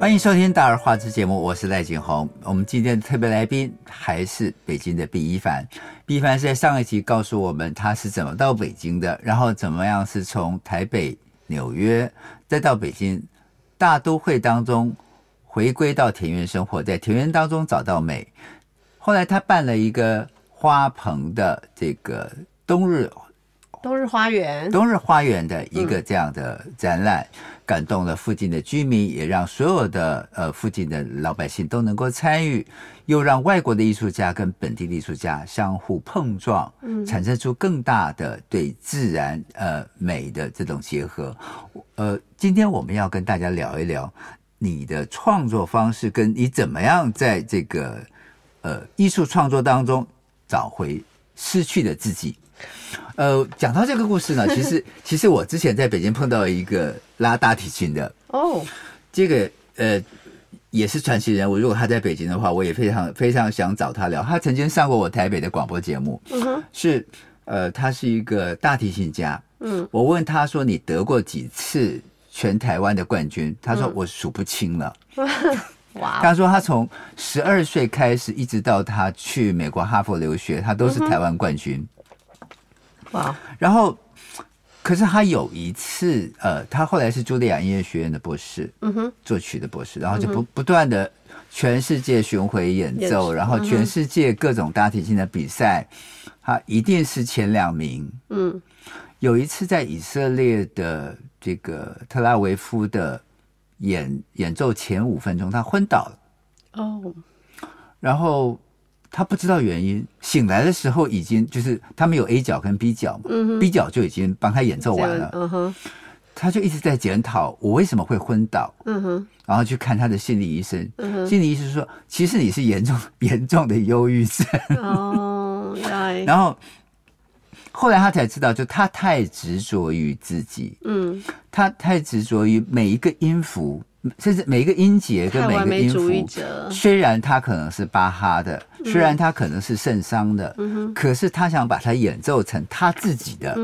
欢迎收听《大而化之》节目，我是赖景红。我们今天的特别来宾还是北京的毕一凡。毕一凡是在上一集告诉我们他是怎么到北京的，然后怎么样是从台北、纽约再到北京大都会当中回归到田园生活，在田园当中找到美。后来他办了一个花棚的这个冬日。冬日花园，冬日花园的一个这样的展览，嗯、感动了附近的居民，也让所有的呃附近的老百姓都能够参与，又让外国的艺术家跟本地艺术家相互碰撞，嗯，产生出更大的对自然呃美的这种结合。呃，今天我们要跟大家聊一聊你的创作方式，跟你怎么样在这个呃艺术创作当中找回失去的自己。呃，讲到这个故事呢，其实其实我之前在北京碰到一个拉大提琴的哦，这个呃也是传奇人物。如果他在北京的话，我也非常非常想找他聊。他曾经上过我台北的广播节目，嗯，是呃，他是一个大提琴家。嗯，我问他说：“你得过几次全台湾的冠军？”他说：“我数不清了。”哇！他说他从十二岁开始，一直到他去美国哈佛留学，他都是台湾冠军。哇！然后，可是他有一次，呃，他后来是茱莉亚音乐学院的博士，嗯哼，作曲的博士，然后就不不断的全世界巡回演奏，然后全世界各种大提琴的比赛，他一定是前两名。嗯，有一次在以色列的这个特拉维夫的演演奏前五分钟，他昏倒了。哦，然后。他不知道原因，醒来的时候已经就是他们有 A 角跟 B 角嘛，嗯，B 角就已经帮他演奏完了，嗯哼，他就一直在检讨我为什么会昏倒，嗯哼，然后去看他的心理医生，嗯哼，心理医生说其实你是严重 严重的忧郁症，哦，然后后来他才知道，就他太执着于自己，嗯，他太执着于每一个音符。甚至每一个音节跟每个音符，虽然他可能是巴哈的，虽然他可能是圣桑的，可是他想把它演奏成他自己的，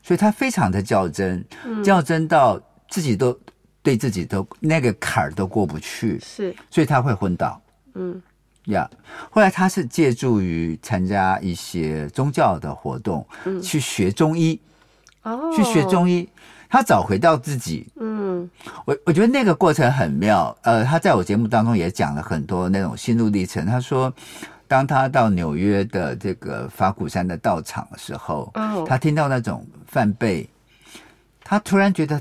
所以他非常的较真，较真到自己都对自己都那个坎儿都过不去，是，所以他会昏倒，嗯，呀，后来他是借助于参加一些宗教的活动，去学中医，哦，去学中医。他找回到自己，嗯，我我觉得那个过程很妙。呃，他在我节目当中也讲了很多那种心路历程。他说，当他到纽约的这个法鼓山的道场的时候，哦，他听到那种梵呗，他突然觉得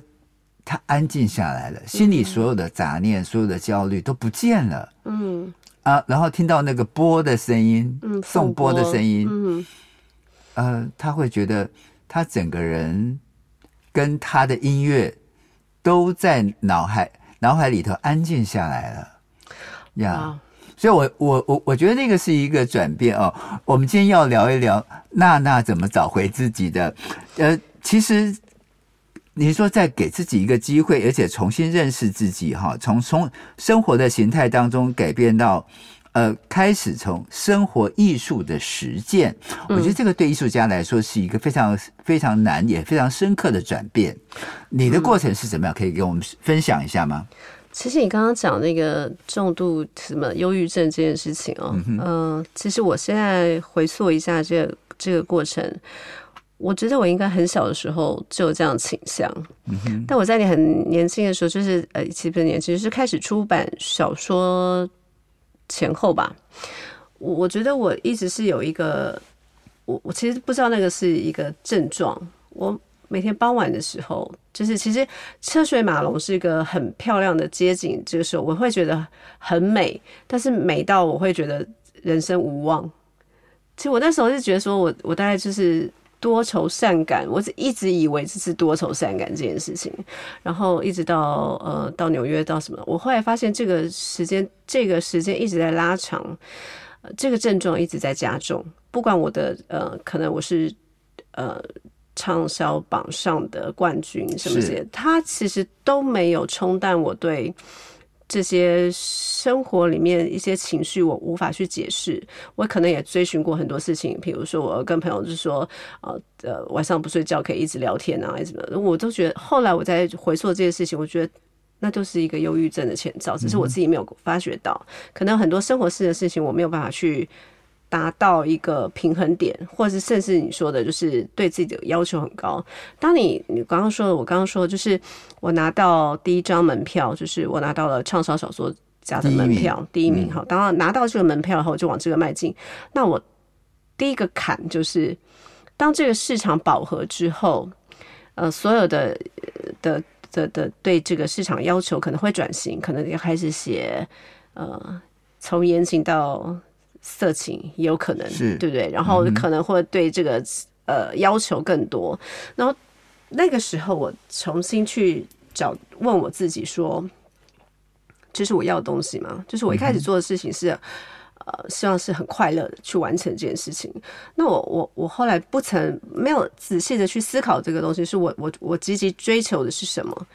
他安静下来了，心里所有的杂念、所有的焦虑都不见了，嗯。啊，然后听到那个波的声音，嗯，送波的声音，嗯，呃，他会觉得他整个人。跟他的音乐都在脑海脑海里头安静下来了，呀、yeah.，所以我我我我觉得那个是一个转变哦。我们今天要聊一聊娜娜怎么找回自己的。呃，其实你说再给自己一个机会，而且重新认识自己哈，从从生活的形态当中改变到。呃，开始从生活艺术的实践，我觉得这个对艺术家来说是一个非常非常难也非常深刻的转变。你的过程是怎么样？可以给我们分享一下吗？其实你刚刚讲那个重度什么忧郁症这件事情哦，嗯、呃，其实我现在回溯一下这个这个过程，我觉得我应该很小的时候就有这样倾向，嗯，但我在你很年轻的时候，就是呃，其实不是年轻，就是开始出版小说。前后吧，我我觉得我一直是有一个，我我其实不知道那个是一个症状。我每天傍晚的时候，就是其实车水马龙是一个很漂亮的街景，这个时候我会觉得很美，但是美到我会觉得人生无望。其实我那时候就觉得说我我大概就是。多愁善感，我一直以为这是多愁善感这件事情，然后一直到呃到纽约到什么，我后来发现这个时间这个时间一直在拉长，呃，这个症状一直在加重。不管我的呃，可能我是呃畅销榜上的冠军什么些，它其实都没有冲淡我对。这些生活里面一些情绪，我无法去解释。我可能也追寻过很多事情，比如说我跟朋友就说，呃呃，晚上不睡觉可以一直聊天啊，什么，我都觉得。后来我在回溯这些事情，我觉得那就是一个忧郁症的前兆，只是我自己没有发觉到。可能很多生活式的事情我没有办法去达到一个平衡点，或者是甚至你说的，就是对自己的要求很高。当你你刚刚说的，我刚刚说的就是我拿到第一张门票，就是我拿到了畅销小说家的门票，第一名。好，当然拿到这个门票后，就往这个迈进。那我第一个坎就是，当这个市场饱和之后，呃，所有的的。的的对这个市场要求可能会转型，可能要开始写，呃，从言情到色情也有可能，对不对？然后可能会对这个、嗯、呃要求更多。然后那个时候，我重新去找问我自己说：“这是我要的东西吗？”就是我一开始做的事情是。嗯呃，希望是很快乐的去完成这件事情。那我我我后来不曾没有仔细的去思考这个东西，是我我我积极追求的是什么？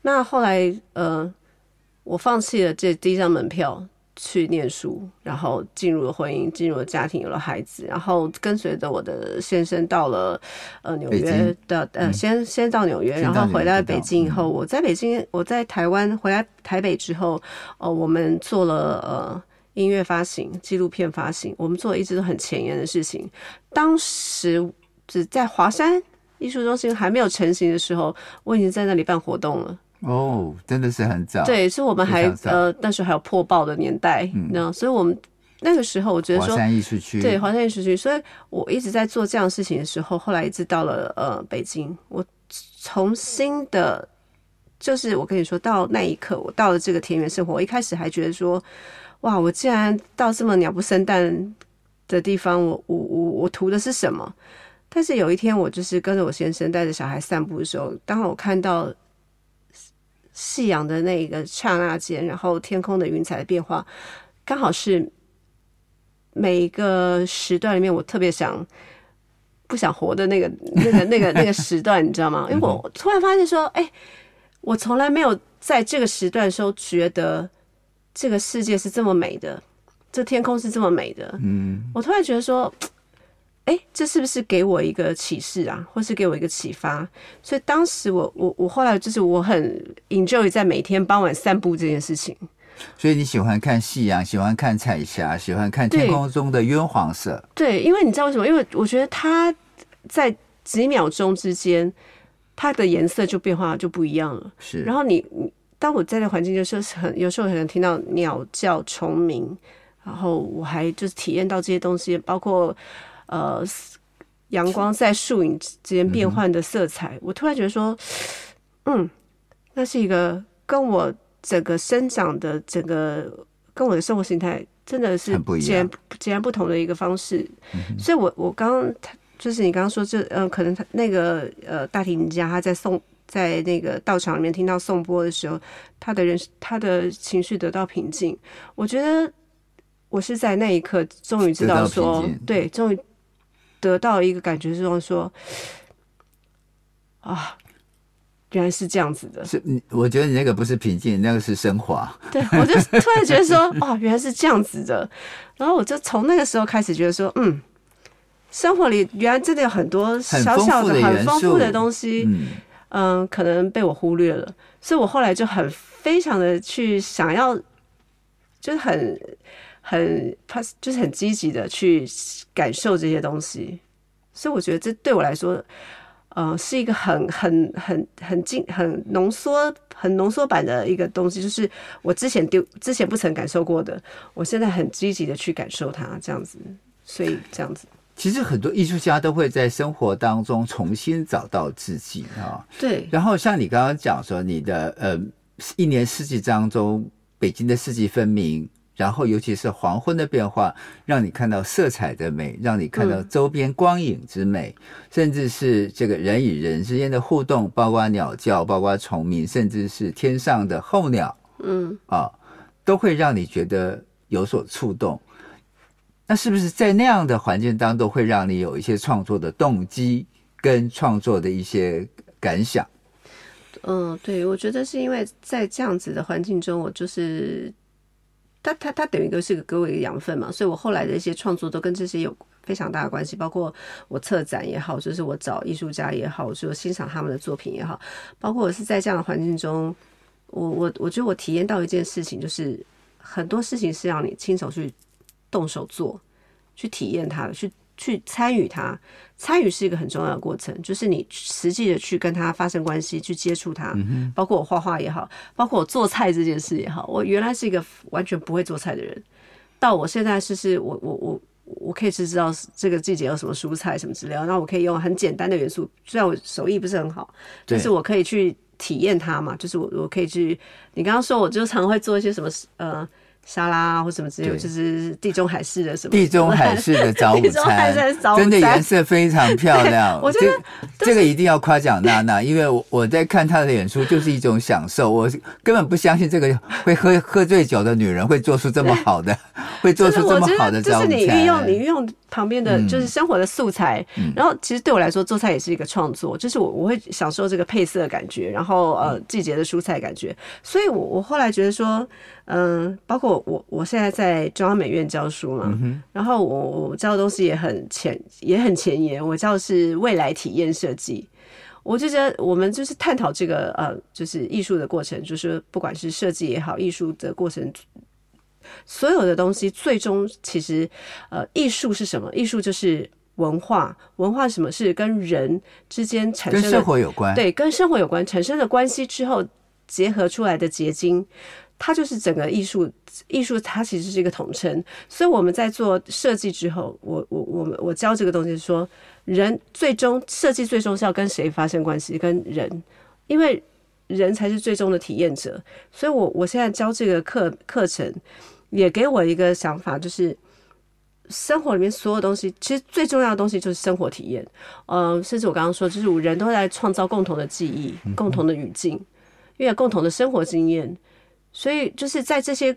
那后来呃，我放弃了这第一张门票去念书，然后进入了婚姻，进入了家庭，有了孩子，然后跟随着我的先生到了呃纽约的呃先先到纽约，然后回来北京以后，我在北京，我在台湾回来台北之后，呃，我们做了呃。音乐发行、纪录片发行，我们做的一直都很前沿的事情。当时只在华山艺术中心还没有成型的时候，我已经在那里办活动了。哦，真的是很早。对，是我们还呃，那时候还有破报的年代，嗯，那所以我们那个时候，我觉得说，华山艺术区，对，华山艺术区。所以我一直在做这样的事情的时候，后来一直到了呃北京，我重新的，就是我跟你说到那一刻，我到了这个田园生活，我一开始还觉得说。哇！我竟然到这么鸟不生蛋的地方，我我我我图的是什么？但是有一天，我就是跟着我先生带着小孩散步的时候，当我看到夕阳的那个刹那间，然后天空的云彩的变化，刚好是每一个时段里面我特别想不想活的那个那个那个那个时段，你知道吗？因为我突然发现说，哎，我从来没有在这个时段的时候觉得。这个世界是这么美的，这天空是这么美的。嗯，我突然觉得说，哎，这是不是给我一个启示啊，或是给我一个启发？所以当时我我我后来就是我很 enjoy 在每天傍晚散步这件事情。所以你喜欢看夕阳，喜欢看彩霞，喜欢看天空中的晕黄色。对，因为你知道为什么？因为我觉得它在几秒钟之间，它的颜色就变化就不一样了。是，然后你你。当我在的环境，就是很有时候可能听到鸟叫、虫鸣，然后我还就是体验到这些东西，包括呃阳光在树影之间变换的色彩。嗯、我突然觉得说，嗯，那是一个跟我整个生长的整个跟我的生活形态真的是截然截然不同的一个方式。嗯、所以我我刚刚就是你刚刚说这嗯、呃，可能他那个呃大提琴家他在送。在那个道场里面听到颂钵的时候，他的人他的情绪得到平静。我觉得我是在那一刻终于知道说，对，终于得到一个感觉，就是说，啊，原来是这样子的。是，我觉得你那个不是平静，那个是升华。对，我就突然觉得说，哦，原来是这样子的。然后我就从那个时候开始觉得说，嗯，生活里原来真的有很多小小的、很丰富的东西。嗯嗯，可能被我忽略了，所以我后来就很非常的去想要，就是很很怕，就是很积极的去感受这些东西。所以我觉得这对我来说，呃，是一个很很很很精很浓缩很浓缩版的一个东西，就是我之前丢之前不曾感受过的，我现在很积极的去感受它，这样子，所以这样子。其实很多艺术家都会在生活当中重新找到自己啊。对。然后像你刚刚讲说，你的呃一年四季当中，北京的四季分明，然后尤其是黄昏的变化，让你看到色彩的美，让你看到周边光影之美，嗯、甚至是这个人与人之间的互动，包括鸟叫，包括虫鸣，甚至是天上的候鸟，嗯啊，都会让你觉得有所触动。那是不是在那样的环境当中，会让你有一些创作的动机跟创作的一些感想？嗯，对，我觉得是因为在这样子的环境中，我就是他他他等于都是个给我一个养分嘛，所以我后来的一些创作都跟这些有非常大的关系，包括我策展也好，就是我找艺术家也好，就欣赏他们的作品也好，包括我是在这样的环境中。我我我觉得我体验到一件事情，就是很多事情是让你亲手去动手做，去体验它的，去去参与它。参与是一个很重要的过程，就是你实际的去跟他发生关系，去接触他。包括我画画也好，包括我做菜这件事也好，我原来是一个完全不会做菜的人，到我现在是是我我我我可以是知道这个季节有什么蔬菜什么之类，然后我可以用很简单的元素，虽然我手艺不是很好，但是我可以去。体验它嘛，就是我我可以去。你刚刚说，我就常会做一些什么呃沙拉或什么之类，就是地中海式的什么地中海式的早午餐，真的颜色非常漂亮。我觉得这个一定要夸奖娜娜，因为我我在看她的演出就是一种享受。我根本不相信这个会喝喝醉酒的女人会做出这么好的，会做出这么好的早午餐。就是你运用你运用。旁边的就是生活的素材，嗯、然后其实对我来说做菜也是一个创作，就是我我会享受这个配色的感觉，然后呃季节的蔬菜感觉，所以我我后来觉得说，嗯、呃，包括我我现在在中央美院教书嘛，嗯、然后我我教的东西也很前也很前沿，我教的是未来体验设计，我就觉得我们就是探讨这个呃就是艺术的过程，就是不管是设计也好，艺术的过程。所有的东西最终其实，呃，艺术是什么？艺术就是文化。文化什么是跟人之间产生的？跟生活有关。对，跟生活有关产生的关系之后结合出来的结晶，它就是整个艺术。艺术它其实是一个统称。所以我们在做设计之后，我我我们我教这个东西说，人最终设计最终是要跟谁发生关系？跟人，因为人才是最终的体验者。所以我我现在教这个课课程。也给我一个想法，就是生活里面所有东西，其实最重要的东西就是生活体验。嗯、呃，甚至我刚刚说，就是人都在创造共同的记忆、共同的语境，因为有共同的生活经验。所以就是在这些，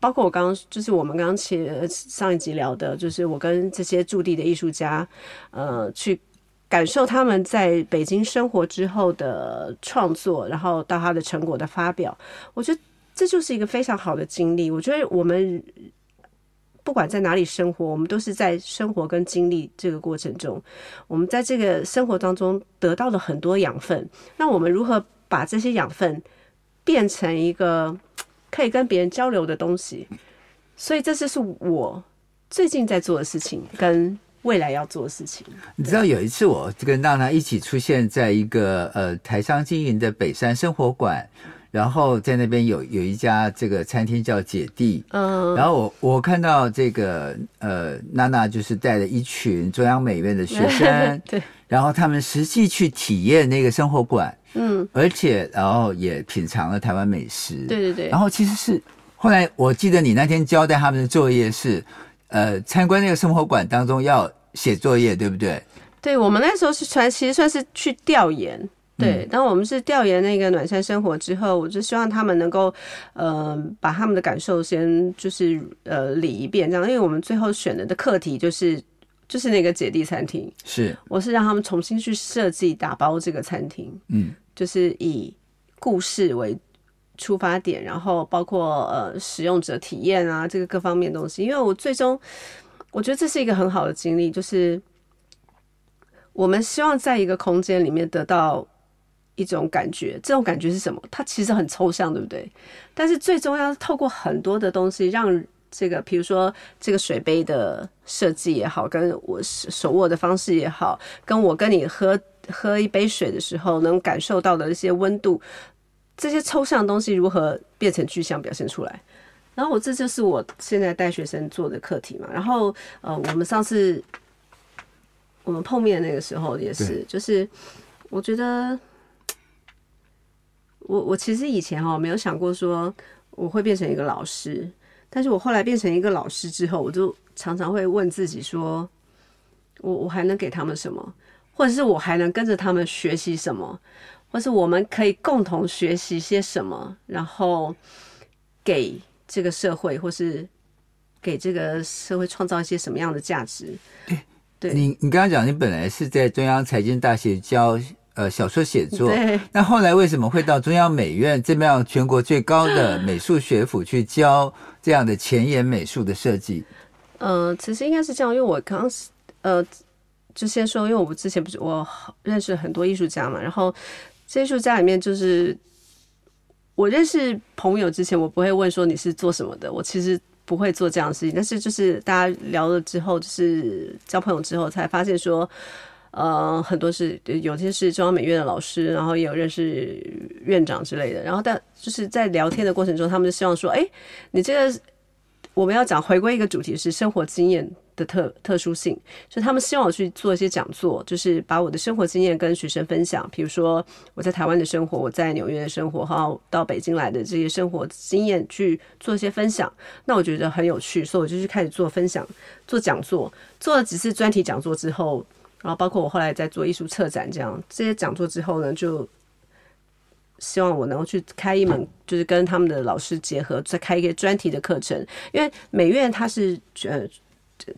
包括我刚刚，就是我们刚刚前上一集聊的，就是我跟这些驻地的艺术家，呃，去感受他们在北京生活之后的创作，然后到他的成果的发表，我觉得。这就是一个非常好的经历。我觉得我们不管在哪里生活，我们都是在生活跟经历这个过程中，我们在这个生活当中得到了很多养分。那我们如何把这些养分变成一个可以跟别人交流的东西？所以这就是我最近在做的事情，跟未来要做的事情。你知道有一次我跟娜娜一起出现在一个呃台商经营的北山生活馆。然后在那边有有一家这个餐厅叫姐弟，嗯，然后我我看到这个呃娜娜就是带了一群中央美院的学生，对，然后他们实际去体验那个生活馆，嗯，而且然后也品尝了台湾美食，对对对，然后其实是后来我记得你那天交代他们的作业是，呃，参观那个生活馆当中要写作业，对不对？对，我们那时候是算其实算是去调研。对，当我们是调研那个暖山生活之后，我就希望他们能够，呃，把他们的感受先就是呃理一遍，这样，因为我们最后选的的课题就是就是那个姐弟餐厅，是，我是让他们重新去设计打包这个餐厅，嗯，就是以故事为出发点，然后包括呃使用者体验啊这个各方面东西，因为我最终我觉得这是一个很好的经历，就是我们希望在一个空间里面得到。一种感觉，这种感觉是什么？它其实很抽象，对不对？但是最重要是透过很多的东西，让这个，比如说这个水杯的设计也好，跟我手握的方式也好，跟我跟你喝喝一杯水的时候能感受到的一些温度，这些抽象的东西如何变成具象表现出来？然后我这就是我现在带学生做的课题嘛。然后呃，我们上次我们碰面那个时候也是，就是我觉得。我我其实以前哈没有想过说我会变成一个老师，但是我后来变成一个老师之后，我就常常会问自己说，我我还能给他们什么，或者是我还能跟着他们学习什么，或是我们可以共同学习些什么，然后给这个社会，或是给这个社会创造一些什么样的价值？对，你你刚刚讲，你本来是在中央财经大学教。呃，小说写作。对那后来为什么会到中央美院这么样全国最高的 美术学府去教这样的前沿美术的设计？呃，其实应该是这样，因为我刚呃，就先说，因为我们之前不是我认识很多艺术家嘛，然后这艺术家里面就是我认识朋友之前，我不会问说你是做什么的，我其实不会做这样的事情。但是就是大家聊了之后，就是交朋友之后，才发现说，呃，很多是有些是中央美院的老师，然后也有认识院长之类的。然后但就是在聊天的过程中，他们就希望说，哎，你这个我们要讲回归一个主题是生活经验。的特特殊性，所以他们希望我去做一些讲座，就是把我的生活经验跟学生分享。比如说我在台湾的生活，我在纽约的生活，还有到北京来的这些生活经验去做一些分享。那我觉得很有趣，所以我就去开始做分享、做讲座。做了几次专题讲座之后，然后包括我后来在做艺术策展这样这些讲座之后呢，就希望我能够去开一门，就是跟他们的老师结合，再开一个专题的课程。因为美院它是呃。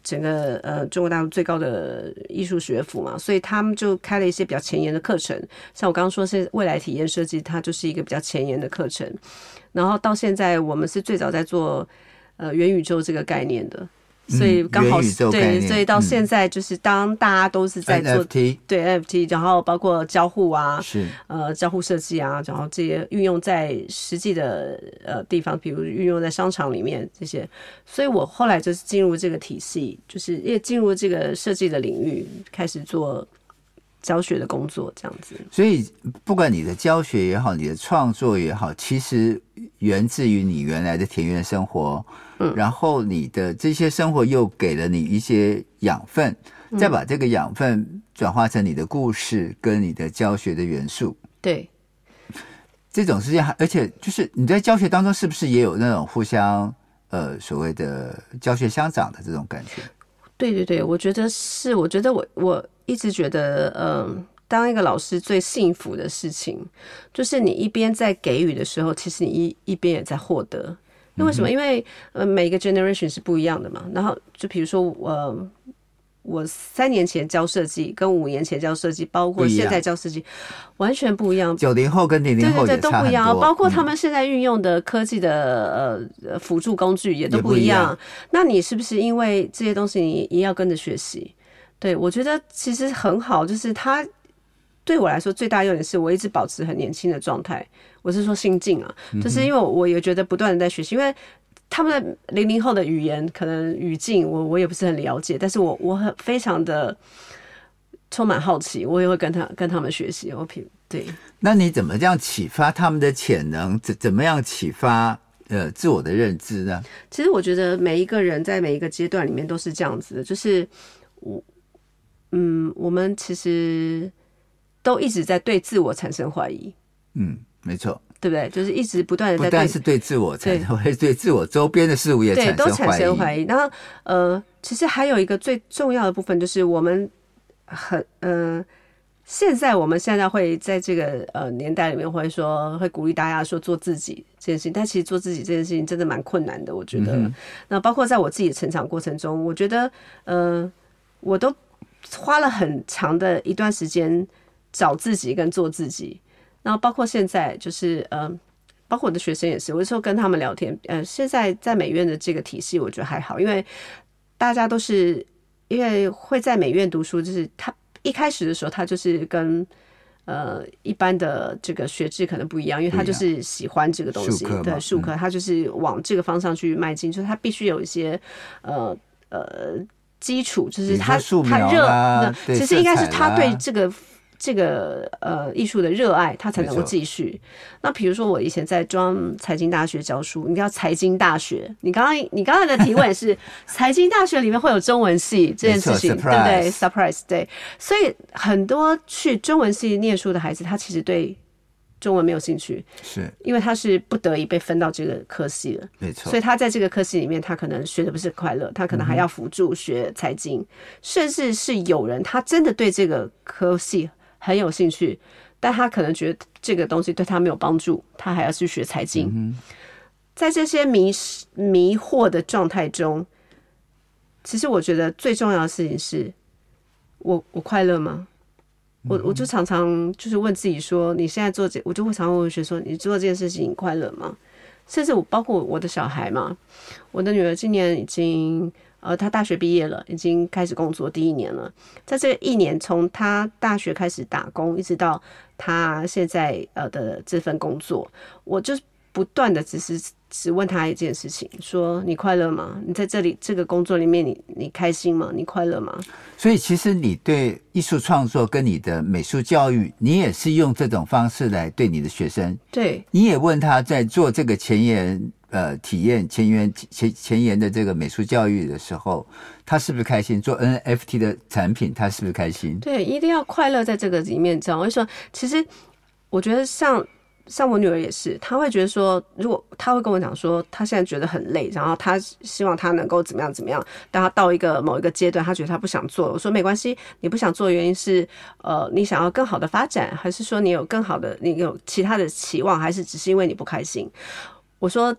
整个呃中国大陆最高的艺术学府嘛，所以他们就开了一些比较前沿的课程。像我刚刚说是未来体验设计，它就是一个比较前沿的课程。然后到现在，我们是最早在做呃元宇宙这个概念的。所以刚好是对，所以到现在就是当大家都是在做对 NFT，然后包括交互啊，是。呃交互设计啊，然后这些运用在实际的呃地方，比如运用在商场里面这些。所以我后来就是进入这个体系，就是也进入这个设计的领域，开始做教学的工作，这样子。所以不管你的教学也好，你的创作也好，其实源自于你原来的田园生活。嗯然后你的这些生活又给了你一些养分，再把这个养分转化成你的故事跟你的教学的元素。对，这种事情，而且就是你在教学当中是不是也有那种互相呃所谓的教学相长的这种感觉？对对对，我觉得是。我觉得我我一直觉得，嗯、呃，当一个老师最幸福的事情，就是你一边在给予的时候，其实你一一边也在获得。那为什么？因为呃，每个 generation 是不一样的嘛。然后就比如说，我、呃、我三年前教设计，跟五年前教设计，包括现在教设计，完全不一样。九零后跟零零后对对对，都不一样。包括他们现在运用的科技的呃辅助工具也都不一样。一样，那你是不是因为这些东西你也要跟着学习？对，我觉得其实很好，就是他对我来说最大优点是我一直保持很年轻的状态。我是说心境啊，就是因为我也觉得不断的在学习，因为他们的零零后的语言可能语境我我也不是很了解，但是我我很非常的充满好奇，我也会跟他跟他们学习。我品对，那你怎么这样启发他们的潜能？怎怎么样启发呃自我的认知呢？其实我觉得每一个人在每一个阶段里面都是这样子的，就是我嗯，我们其实都一直在对自我产生怀疑，嗯。没错，对不对？就是一直不断的在，不但是对自我产生怀疑，对自我周边的事物也产生怀疑，对，都产生怀疑。然后，呃，其实还有一个最重要的部分，就是我们很，嗯、呃，现在我们现在会在这个呃年代里面，会说会鼓励大家说做自己这件事情，但其实做自己这件事情真的蛮困难的，我觉得。嗯、那包括在我自己的成长过程中，我觉得，呃，我都花了很长的一段时间找自己跟做自己。然后包括现在，就是呃，包括我的学生也是，我有时候跟他们聊天，呃，现在在美院的这个体系，我觉得还好，因为大家都是因为会在美院读书，就是他一开始的时候，他就是跟呃一般的这个学制可能不一样，因为他就是喜欢这个东西，对，术科，他就是往这个方向去迈进，就是他必须有一些呃呃基础，就是他他热，其实应该是他对这个。这个呃艺术的热爱，他才能够继续。那比如说，我以前在中央财经大学教书，你知道财经大学，你刚刚你刚才的提问是 财经大学里面会有中文系这件事情，对不对？Surprise，对。所以很多去中文系念书的孩子，他其实对中文没有兴趣，是因为他是不得已被分到这个科系了，没错。所以他在这个科系里面，他可能学的不是快乐，他可能还要辅助学财经，嗯、甚至是有人他真的对这个科系。很有兴趣，但他可能觉得这个东西对他没有帮助，他还要去学财经。嗯、在这些迷迷惑的状态中，其实我觉得最重要的事情是我我快乐吗？嗯、我我就常常就是问自己说，你现在做这，我就会常常问我学说，你做这件事情你快乐吗？甚至我包括我的小孩嘛，我的女儿今年已经。呃，她大学毕业了，已经开始工作第一年了。在这一年，从她大学开始打工，一直到她现在呃的这份工作，我就不断的只是只问他一件事情，说你快乐吗？你在这里这个工作里面你，你你开心吗？你快乐吗？所以其实你对艺术创作跟你的美术教育，你也是用这种方式来对你的学生。对，你也问他在做这个前沿呃体验前沿前前沿的这个美术教育的时候，他是不是开心？做 NFT 的产品，他是不是开心？对，一定要快乐在这个里面。这样，我就说，其实我觉得像。像我女儿也是，她会觉得说，如果她会跟我讲说，她现在觉得很累，然后她希望她能够怎么样怎么样。但她到一个某一个阶段，她觉得她不想做了。我说没关系，你不想做的原因是，呃，你想要更好的发展，还是说你有更好的，你有其他的期望，还是只是因为你不开心？我说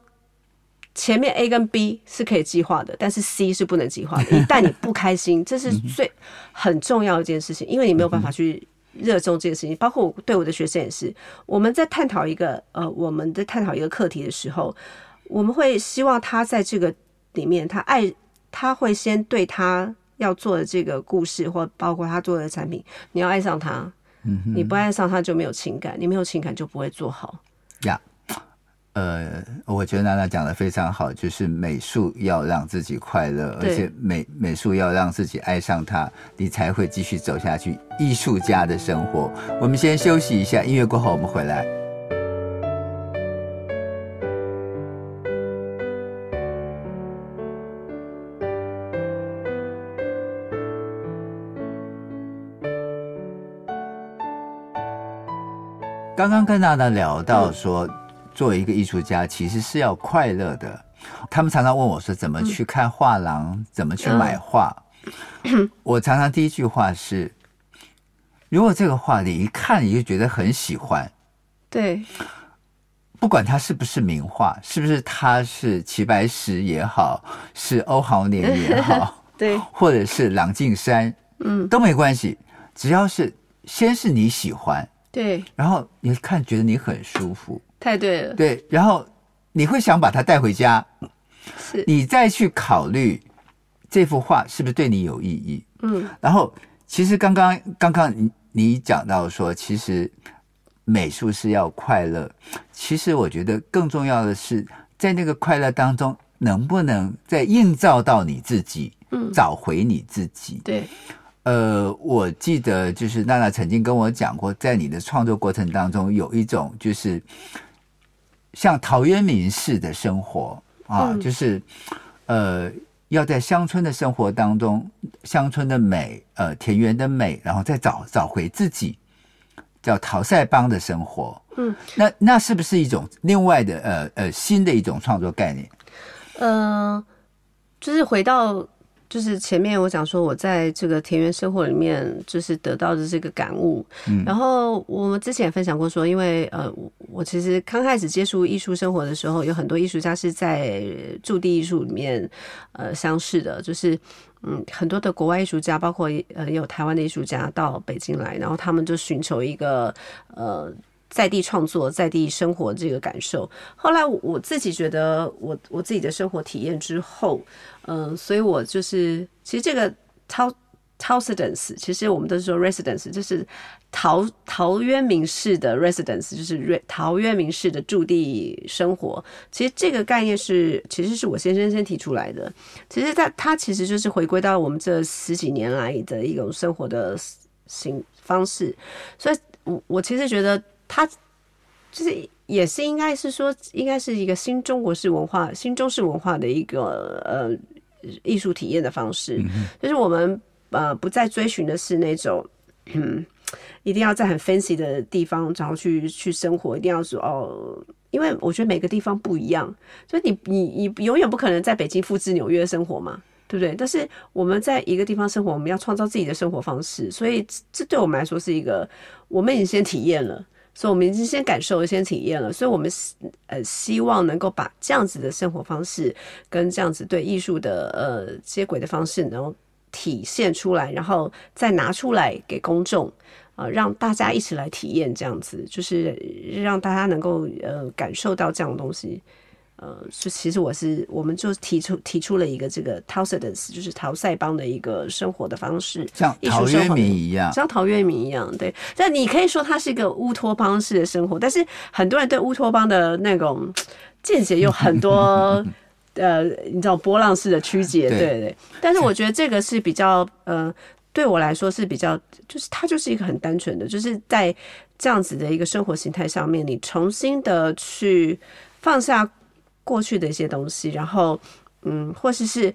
前面 A 跟 B 是可以计划的，但是 C 是不能计划的。一旦你不开心，这是最很重要的一件事情，因为你没有办法去。热衷这件事情，包括我对我的学生也是。我们在探讨一个呃，我们在探讨一个课题的时候，我们会希望他在这个里面，他爱，他会先对他要做的这个故事，或包括他做的产品，你要爱上他。嗯，你不爱上他就没有情感，你没有情感就不会做好。呀。呃，我觉得娜娜讲的非常好，就是美术要让自己快乐，而且美美术要让自己爱上它，你才会继续走下去。艺术家的生活，我们先休息一下，音乐过后我们回来。刚刚跟娜娜聊到说。嗯作为一个艺术家，其实是要快乐的。他们常常问我说：“怎么去看画廊？嗯、怎么去买画？”嗯、我常常第一句话是：“如果这个画你一看你就觉得很喜欢，对，不管它是不是名画，是不是它是齐白石也好，是欧豪年也好，对，或者是郎静山，嗯，都没关系，只要是先是你喜欢，对，然后你看觉得你很舒服。”太对了，对，然后你会想把它带回家，是你再去考虑这幅画是不是对你有意义。嗯，然后其实刚刚刚刚你你讲到说，其实美术是要快乐，其实我觉得更重要的是在那个快乐当中，能不能再映照到你自己，嗯，找回你自己。对，呃，我记得就是娜娜曾经跟我讲过，在你的创作过程当中，有一种就是。像陶渊明式的生活啊，嗯、就是，呃，要在乡村的生活当中，乡村的美，呃，田园的美，然后再找找回自己，叫陶塞邦的生活。嗯，那那是不是一种另外的呃呃新的一种创作概念？嗯、呃，就是回到。就是前面我讲说，我在这个田园生活里面，就是得到的这个感悟。嗯，然后我们之前也分享过说，因为呃，我其实刚开始接触艺术生活的时候，有很多艺术家是在驻地艺术里面呃相识的，就是嗯，很多的国外艺术家，包括呃有台湾的艺术家到北京来，然后他们就寻求一个呃。在地创作，在地生活这个感受。后来我自己觉得我，我自己的生活体验之后，嗯、所以我就是其实这个超陶 residence，其实我们都是说 residence，就是陶陶渊明式的 residence，就是陶渊明式的驻地生活。其实这个概念是，其实是我先生先提出来的。其实他他其实就是回归到我们这十几年来的一种生活的形方式。所以我我其实觉得。他就是也是应该是说，应该是一个新中国式文化、新中式文化的一个呃艺术体验的方式。就是我们呃不再追寻的是那种嗯，一定要在很 fancy 的地方然后去去生活，一定要说哦，因为我觉得每个地方不一样，所以你你你永远不可能在北京复制纽约生活嘛，对不对？但是我们在一个地方生活，我们要创造自己的生活方式，所以这对我们来说是一个，我们已经先体验了。所以，我们已经先感受、先体验了。所以，我们呃希望能够把这样子的生活方式跟这样子对艺术的呃接轨的方式，能够体现出来，然后再拿出来给公众啊、呃，让大家一起来体验这样子，就是让大家能够呃感受到这样的东西。呃，就其实我是，我们就提出提出了一个这个陶塞德斯，就是陶塞邦的一个生活的方式，像陶渊明一样，像陶渊明一样，对。但你可以说它是一个乌托邦式的生活，但是很多人对乌托邦的那种见解有很多，呃，你知道波浪式的曲解，对，对对。但是我觉得这个是比较，呃，对我来说是比较，就是它就是一个很单纯的，就是在这样子的一个生活形态上面，你重新的去放下。过去的一些东西，然后，嗯，或者是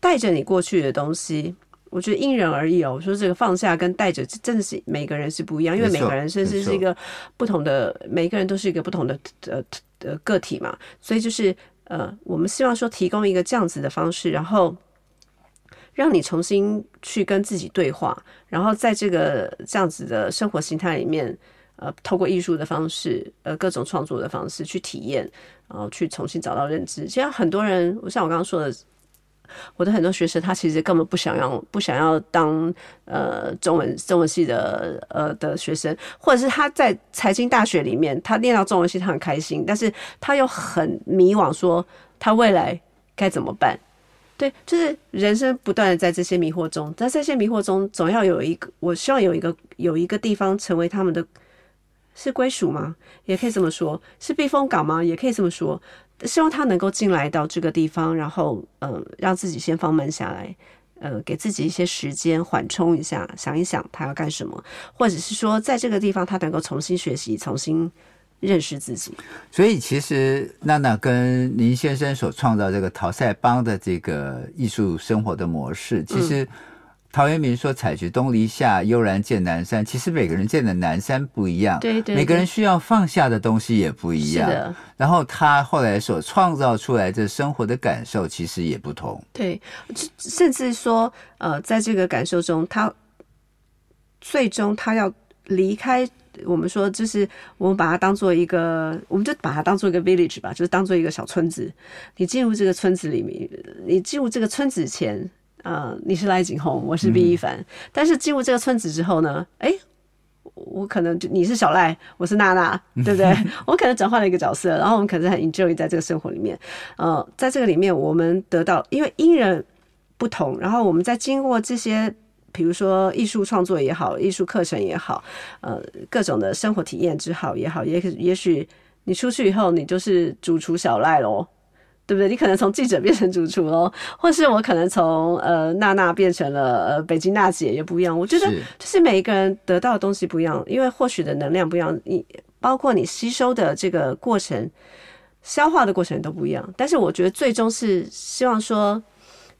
带着你过去的东西，我觉得因人而异哦。我说这个放下跟带着，真的是每个人是不一样，因为每个人甚至是一个不同的，每个人都是一个不同的呃呃个体嘛。所以就是呃，我们希望说提供一个这样子的方式，然后让你重新去跟自己对话，然后在这个这样子的生活形态里面。呃，透过艺术的方式，呃，各种创作的方式去体验，然后去重新找到认知。其实很多人，像我刚刚说的，我的很多学生，他其实根本不想要，不想要当呃中文中文系的呃的学生，或者是他在财经大学里面，他念到中文系，他很开心，但是他又很迷惘，说他未来该怎么办？对，就是人生不断的在这些迷惑中，在这些迷惑中，总要有一个，我希望有一个有一个地方成为他们的。是归属吗？也可以这么说。是避风港吗？也可以这么说。希望他能够进来到这个地方，然后嗯、呃，让自己先放慢下来，呃，给自己一些时间缓冲一下，想一想他要干什么，或者是说，在这个地方他能够重新学习，重新认识自己。所以，其实娜娜跟林先生所创造这个陶塞邦的这个艺术生活的模式，其实、嗯。陶渊明说：“采菊东篱下，悠然见南山。”其实每个人见的南山不一样，对对，对，每个人需要放下的东西也不一样。然后他后来所创造出来的生活的感受，其实也不同。对，甚至说，呃，在这个感受中，他最终他要离开。我们说，就是我们把它当做一个，我们就把它当做一个 village 吧，就是当做一个小村子。你进入这个村子里面，你进入这个村子前。呃，你是赖景宏，我是毕一凡。嗯、但是进入这个村子之后呢，哎，我可能就你是小赖，我是娜娜，对不对？我可能转换了一个角色，然后我们可能很 enjoy 在这个生活里面。呃，在这个里面，我们得到，因为因人不同，然后我们在经过这些，比如说艺术创作也好，艺术课程也好，呃，各种的生活体验之好也好，也也许你出去以后，你就是主厨小赖喽。对不对？你可能从记者变成主厨哦，或是我可能从呃娜娜变成了呃北京娜姐也不一样。我觉得就是每一个人得到的东西不一样，因为获取的能量不一样，你包括你吸收的这个过程、消化的过程都不一样。但是我觉得最终是希望说，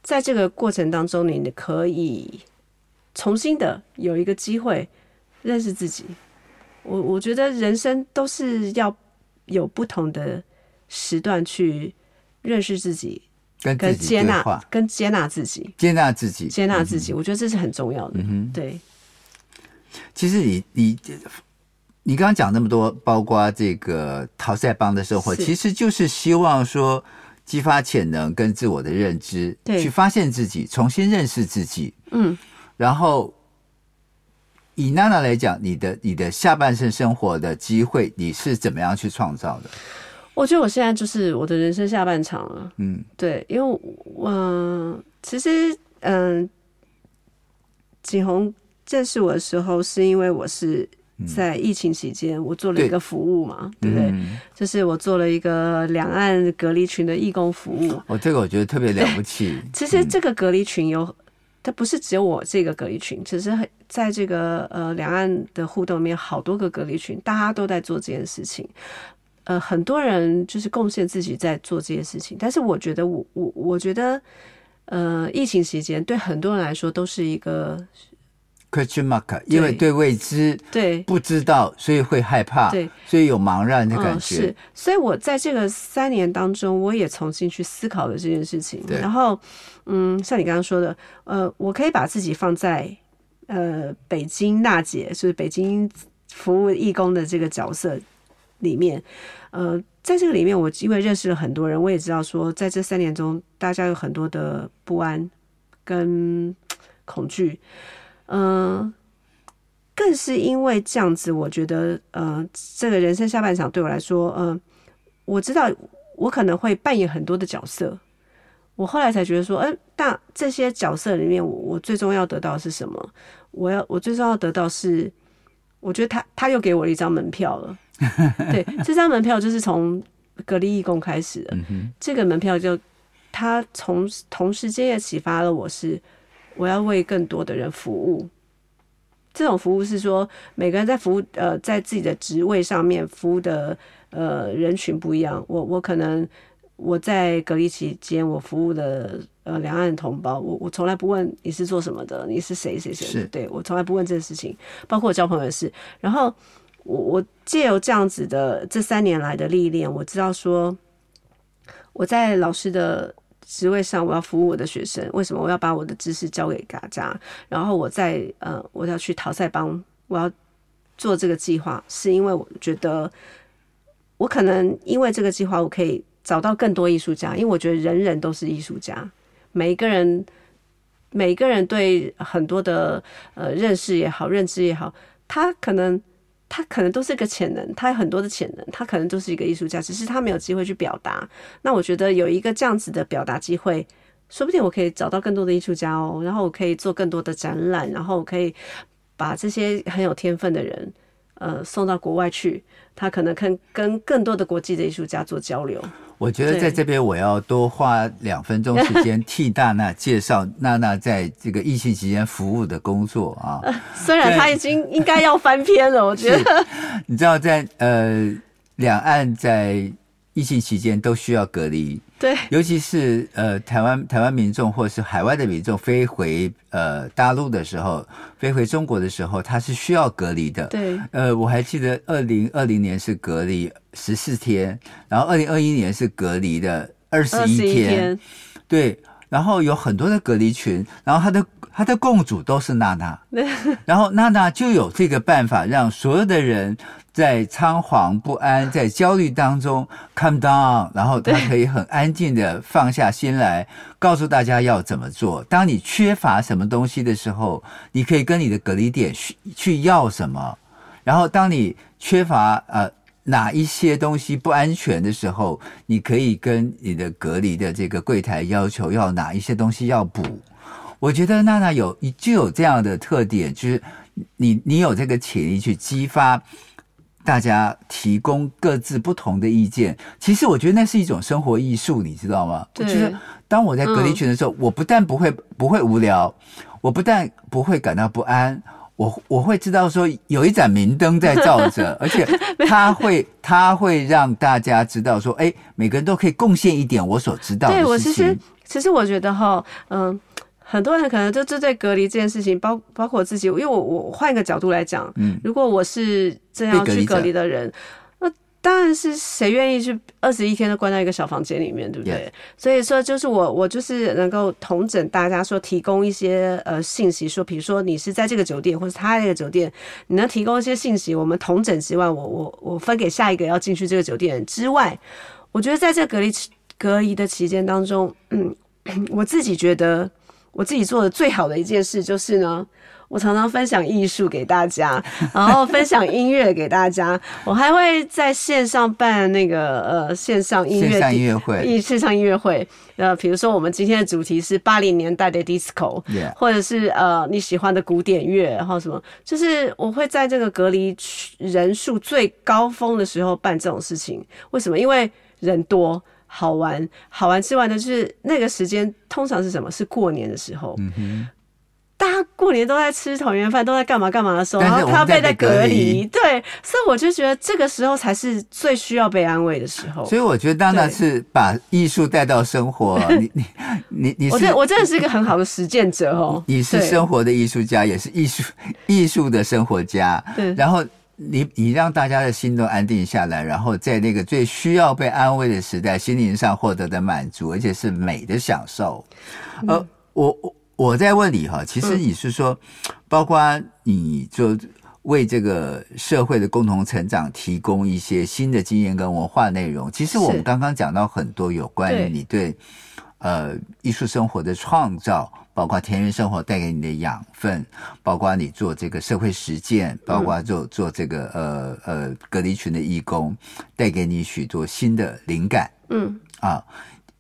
在这个过程当中，你可以重新的有一个机会认识自己。我我觉得人生都是要有不同的时段去。认识自己，跟接纳，跟接纳自己，接纳自己，接纳自己，我觉得这是很重要的。嗯，对。其实你你你刚刚讲那么多，包括这个陶塞邦的生活，其实就是希望说激发潜能跟自我的认知，对，去发现自己，重新认识自己。嗯。然后以娜娜来讲，你的你的下半生生活的机会，你是怎么样去创造的？我觉得我现在就是我的人生下半场了。嗯，对，因为我、呃、其实嗯，景鸿认识我的时候，是因为我是在疫情期间，我做了一个服务嘛，对，对不对？嗯、就是我做了一个两岸隔离群的义工服务。哦，这个我觉得特别了不起。其实这个隔离群有，它不是只有我这个隔离群，其实在这个呃两岸的互动里面，好多个隔离群，大家都在做这件事情。呃，很多人就是贡献自己在做这些事情，但是我觉得我，我我我觉得，呃，疫情期间对很多人来说都是一个 question mark，因为对未知，对不知道，所以会害怕，对，所以有茫然的感觉。嗯，是，所以我在这个三年当中，我也重新去思考了这件事情。然后，嗯，像你刚刚说的，呃，我可以把自己放在呃北京娜姐，就是北京服务义工的这个角色。里面，呃，在这个里面，我因为认识了很多人，我也知道说，在这三年中，大家有很多的不安跟恐惧，嗯、呃，更是因为这样子，我觉得，呃，这个人生下半场对我来说，嗯、我知道我可能会扮演很多的角色。我后来才觉得说，嗯、欸，但这些角色里面，我我最终要得到是什么？我要我最终要得到是，我觉得他他又给我了一张门票了。对，这张门票就是从格力义工开始的。这个门票就他从同时间也启发了我是，我要为更多的人服务。这种服务是说，每个人在服务呃，在自己的职位上面服务的呃人群不一样。我我可能。我在隔离期间，我服务的呃两岸同胞，我我从来不问你是做什么的，你是谁谁谁的，对，我从来不问这个事情，包括我交朋友的事。然后我我借由这样子的这三年来的历练，我知道说我在老师的职位上，我要服务我的学生，为什么我要把我的知识教给大家？然后我在呃我要去淘赛邦，我要做这个计划，是因为我觉得我可能因为这个计划，我可以。找到更多艺术家，因为我觉得人人都是艺术家，每一个人，每一个人对很多的呃认识也好，认知也好，他可能他可能都是一个潜能，他有很多的潜能，他可能都是一个艺术家，只是他没有机会去表达。那我觉得有一个这样子的表达机会，说不定我可以找到更多的艺术家哦，然后我可以做更多的展览，然后我可以把这些很有天分的人，呃，送到国外去，他可能跟跟更多的国际的艺术家做交流。我觉得在这边我要多花两分钟时间替娜娜介绍娜娜在这个疫情期间服务的工作啊。虽然她已经应该要翻篇了，我觉得。你知道在呃两岸在疫情期间都需要隔离。对，尤其是呃台湾台湾民众或是海外的民众飞回呃大陆的时候，飞回中国的时候，他是需要隔离的。对，呃，我还记得二零二零年是隔离十四天，然后二零二一年是隔离的二十一天。对，然后有很多的隔离群，然后他的他的共主都是娜娜，然后娜娜就有这个办法让所有的人。在仓皇不安、在焦虑当中，calm down，然后他可以很安静的放下心来，告诉大家要怎么做。当你缺乏什么东西的时候，你可以跟你的隔离点去去要什么。然后，当你缺乏呃哪一些东西不安全的时候，你可以跟你的隔离的这个柜台要求要哪一些东西要补。我觉得娜娜有就有这样的特点，就是你你有这个潜力去激发。大家提供各自不同的意见，其实我觉得那是一种生活艺术，你知道吗？对，就是当我在隔离群的时候，嗯、我不但不会不会无聊，我不但不会感到不安，我我会知道说有一盏明灯在照着，而且他会他会让大家知道说，哎，每个人都可以贡献一点我所知道的事情。对，我其实其实我觉得哈，嗯。很多人可能就就对隔离这件事情，包包括我自己，因为我我换一个角度来讲，嗯，如果我是这样去隔离的人，那当然是谁愿意去二十一天都关在一个小房间里面，对不对.所以说，就是我我就是能够同整大家说，提供一些呃信息，说比如说你是在这个酒店，或是他那个酒店，你能提供一些信息，我们同整之外，我我我分给下一个要进去这个酒店之外，我觉得在这个隔离隔离的期间当中，嗯，我自己觉得。我自己做的最好的一件事就是呢，我常常分享艺术给大家，然后分享音乐给大家。我还会在线上办那个呃线上音乐线上音乐会，线上音乐会。呃，比如说我们今天的主题是八零年代的 disco，或者是呃你喜欢的古典乐，然后什么，就是我会在这个隔离人数最高峰的时候办这种事情。为什么？因为人多。好玩，好玩之外呢，就是那个时间通常是什么？是过年的时候。大家过年都在吃团圆饭，都在干嘛干嘛的时候，然后他被在隔离，对，所以我就觉得这个时候才是最需要被安慰的时候。所以我觉得当然是把艺术带到生活。你你你你，我这我真的是一个很好的实践者哦。你是生活的艺术家，也是艺术艺术的生活家。对，然后。你你让大家的心都安定下来，然后在那个最需要被安慰的时代，心灵上获得的满足，而且是美的享受。呃，我我我在问你哈，其实你是说，包括你就为这个社会的共同成长提供一些新的经验跟文化内容。其实我们刚刚讲到很多有关于你对呃艺术生活的创造。包括田园生活带给你的养分，包括你做这个社会实践，包括做、嗯、做这个呃呃隔离群的义工，带给你许多新的灵感。嗯啊，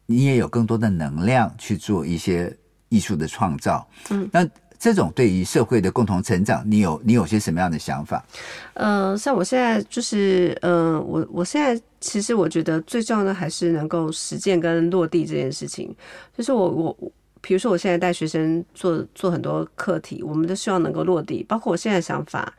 你也有更多的能量去做一些艺术的创造。嗯，那。这种对于社会的共同成长，你有你有些什么样的想法？呃，像我现在就是，嗯、呃，我我现在其实我觉得最重要的还是能够实践跟落地这件事情。就是我我，比如说我现在带学生做做很多课题，我们都希望能够落地。包括我现在的想法，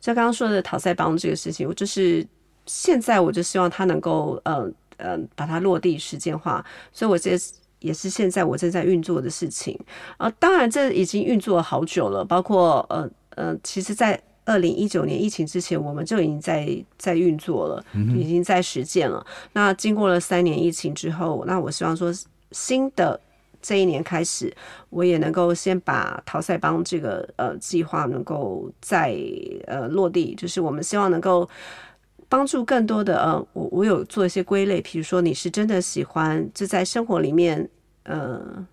像刚刚说的讨赛帮这个事情，我就是现在我就希望他能够，呃嗯，把它落地实践化。所以我这。也是现在我正在运作的事情啊，当然这已经运作了好久了，包括呃呃，其实，在二零一九年疫情之前，我们就已经在在运作了，已经在实践了。那经过了三年疫情之后，那我希望说，新的这一年开始，我也能够先把淘赛帮这个呃计划能够再呃落地，就是我们希望能够。帮助更多的呃，我我有做一些归类，比如说你是真的喜欢就在生活里面，呃，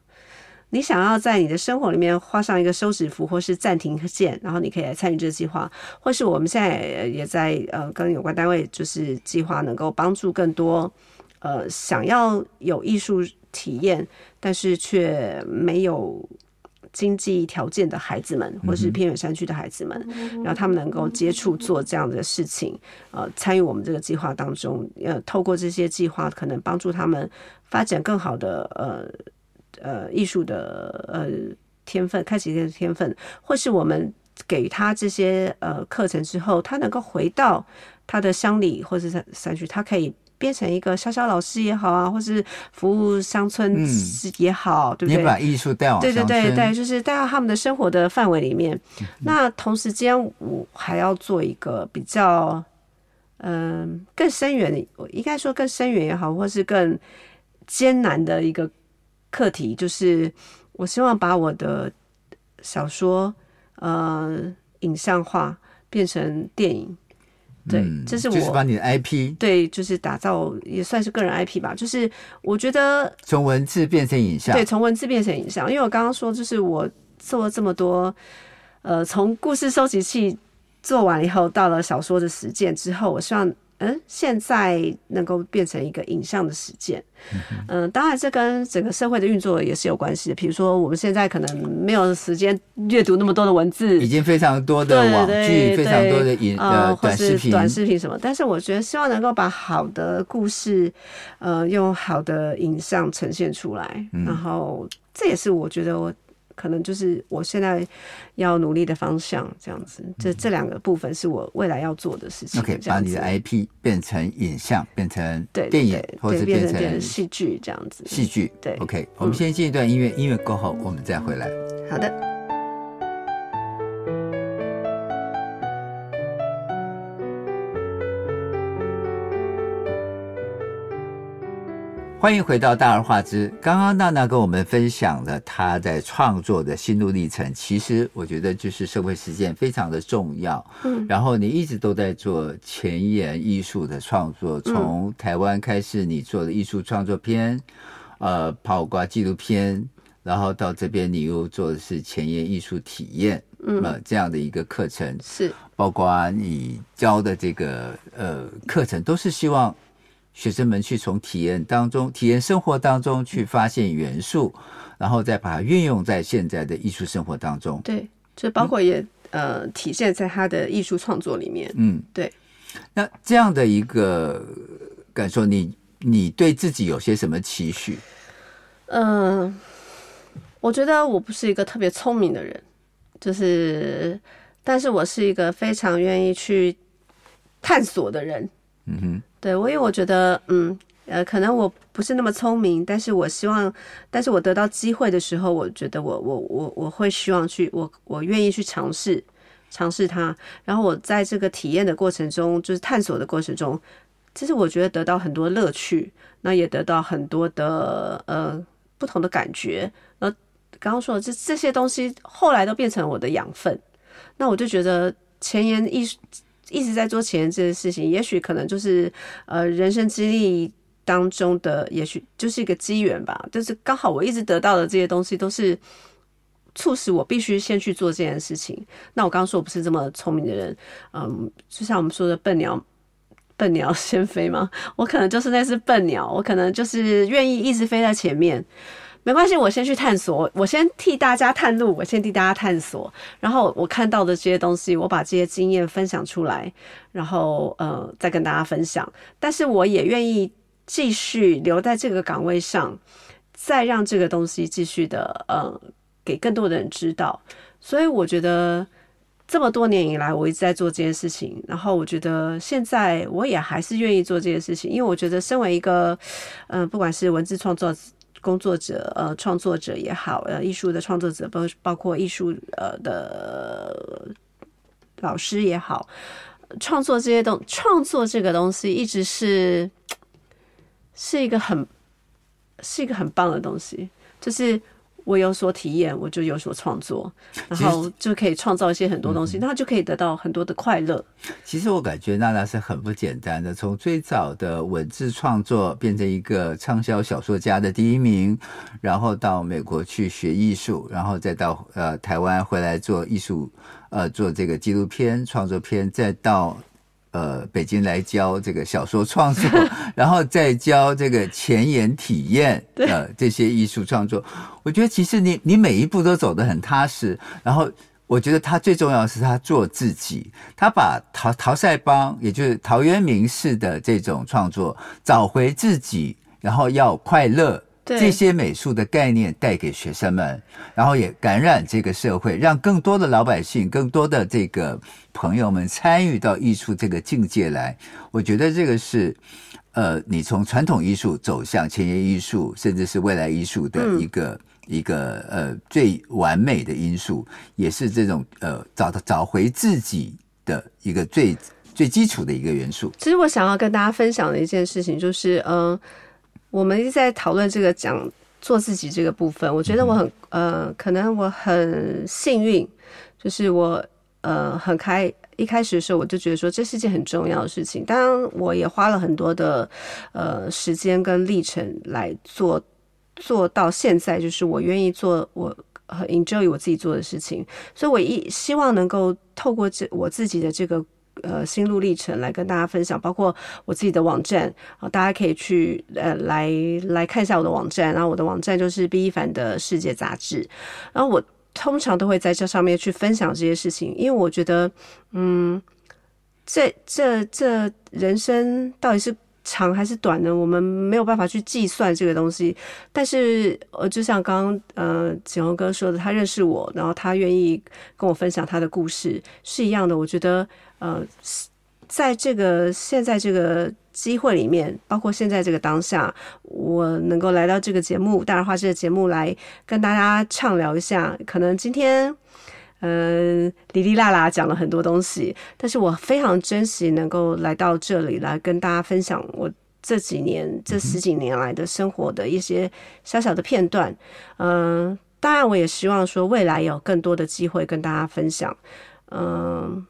你想要在你的生活里面画上一个休止符或是暂停键，然后你可以来参与这个计划，或是我们现在也在呃跟有关单位就是计划能够帮助更多呃想要有艺术体验，但是却没有。经济条件的孩子们，或是偏远山区的孩子们，然后他们能够接触做这样的事情，呃，参与我们这个计划当中，呃，透过这些计划，可能帮助他们发展更好的呃呃艺术的呃天分，开启这个天分，或是我们给他这些呃课程之后，他能够回到他的乡里或是山山区，他可以。变成一个小小老师也好啊，或是服务乡村也好，嗯、对不对？你把艺术带往，对对对对，就是带到他们的生活的范围里面。嗯、那同时间，我还要做一个比较，嗯、呃，更深远，我应该说更深远也好，或是更艰难的一个课题，就是我希望把我的小说，呃，影像化，变成电影。对，这是我就是把你的 IP 对，就是打造也算是个人 IP 吧。就是我觉得从文字变成影像，对，从文字变成影像。因为我刚刚说，就是我做了这么多，呃，从故事收集器做完以后，到了小说的实践之后，我希望。嗯，现在能够变成一个影像的实践，嗯，当然这跟整个社会的运作也是有关系的。比如说，我们现在可能没有时间阅读那么多的文字，已经非常多的网剧，非常多的影呃短视频、短视频什么。但是我觉得，希望能够把好的故事，呃，用好的影像呈现出来，然后这也是我觉得我。可能就是我现在要努力的方向，这样子。这这两个部分是我未来要做的事情。OK，把你的 IP 变成影像，变成电影，或者变成戏剧这样子。戏剧对。OK，我们先进一段音乐，音乐过后我们再回来。好的。欢迎回到大而化之。刚刚娜娜跟我们分享了她在创作的心路历程。其实我觉得就是社会实践非常的重要。嗯，然后你一直都在做前沿艺术的创作，从台湾开始，你做的艺术创作片，呃，包括纪录片，然后到这边你又做的是前沿艺术体验，嗯，这样的一个课程是，包括你教的这个呃课程，都是希望。学生们去从体验当中、体验生活当中去发现元素，然后再把它运用在现在的艺术生活当中。对，这包括也、嗯、呃体现在他的艺术创作里面。嗯，对。那这样的一个感受，你你对自己有些什么期许？嗯、呃，我觉得我不是一个特别聪明的人，就是，但是我是一个非常愿意去探索的人。嗯哼。对，我因为我觉得，嗯，呃，可能我不是那么聪明，但是我希望，但是我得到机会的时候，我觉得我我我我会希望去，我我愿意去尝试尝试它，然后我在这个体验的过程中，就是探索的过程中，其实我觉得得到很多乐趣，那也得到很多的呃不同的感觉，那，刚刚说的这这些东西后来都变成我的养分，那我就觉得前沿艺术。一直在做前沿这件事情，也许可能就是呃人生经历当中的，也许就是一个机缘吧。就是刚好我一直得到的这些东西，都是促使我必须先去做这件事情。那我刚刚说我不是这么聪明的人，嗯，就像我们说的笨鸟，笨鸟先飞吗？我可能就是那只笨鸟，我可能就是愿意一直飞在前面。没关系，我先去探索，我先替大家探路，我先替大家探索。然后我看到的这些东西，我把这些经验分享出来，然后呃再跟大家分享。但是我也愿意继续留在这个岗位上，再让这个东西继续的呃给更多的人知道。所以我觉得这么多年以来，我一直在做这件事情。然后我觉得现在我也还是愿意做这件事情，因为我觉得身为一个嗯、不管是文字创作。工作者，呃，创作者也好，呃，艺术的创作者，包包括艺术呃的老师也好，创作这些东，创作这个东西一直是是一个很是一个很棒的东西，就是。我有所体验，我就有所创作，然后就可以创造一些很多东西，那就可以得到很多的快乐。其实我感觉娜娜是很不简单的，从最早的文字创作变成一个畅销小说家的第一名，然后到美国去学艺术，然后再到呃台湾回来做艺术，呃做这个纪录片创作片，再到。呃，北京来教这个小说创作，然后再教这个前沿体验，呃，这些艺术创作。我觉得其实你你每一步都走得很踏实。然后我觉得他最重要的是他做自己，他把陶陶塞邦，也就是陶渊明式的这种创作，找回自己，然后要快乐。这些美术的概念带给学生们，然后也感染这个社会，让更多的老百姓、更多的这个朋友们参与到艺术这个境界来。我觉得这个是，呃，你从传统艺术走向前沿艺术，甚至是未来艺术的一个、嗯、一个呃最完美的因素，也是这种呃找到找回自己的一个最最基础的一个元素。其实我想要跟大家分享的一件事情就是，嗯、呃。我们一直在讨论这个讲做自己这个部分，我觉得我很呃，可能我很幸运，就是我呃很开一开始的时候我就觉得说这是件很重要的事情，当然我也花了很多的呃时间跟历程来做做到现在，就是我愿意做我很 enjoy 我自己做的事情，所以我一希望能够透过这我自己的这个。呃，心路历程来跟大家分享，包括我自己的网站啊，大家可以去呃来来看一下我的网站。然后我的网站就是 B 一凡的世界杂志。然后我通常都会在这上面去分享这些事情，因为我觉得，嗯，这这这人生到底是长还是短呢？我们没有办法去计算这个东西。但是呃，就像刚刚呃景宏哥说的，他认识我，然后他愿意跟我分享他的故事，是一样的。我觉得。呃，在这个现在这个机会里面，包括现在这个当下，我能够来到这个节目《大人话》这个节目来跟大家畅聊一下。可能今天，嗯、呃，哩哩啦啦讲了很多东西，但是我非常珍惜能够来到这里来跟大家分享我这几年这十几年来的生活的一些小小的片段。嗯、呃，当然，我也希望说未来有更多的机会跟大家分享。嗯、呃。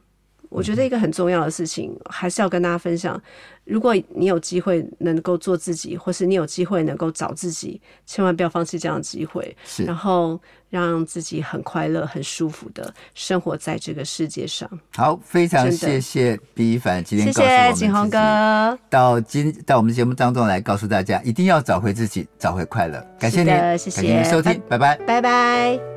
我觉得一个很重要的事情，还是要跟大家分享。如果你有机会能够做自己，或是你有机会能够找自己，千万不要放弃这样的机会。是，然后让自己很快乐、很舒服的生活在这个世界上。好，非常谢谢毕一凡今天告诉我们，谢谢景宏哥到今到我们节目当中来告诉大家，一定要找回自己，找回快乐。感谢您，谢谢，感谢您收听，拜拜，拜拜。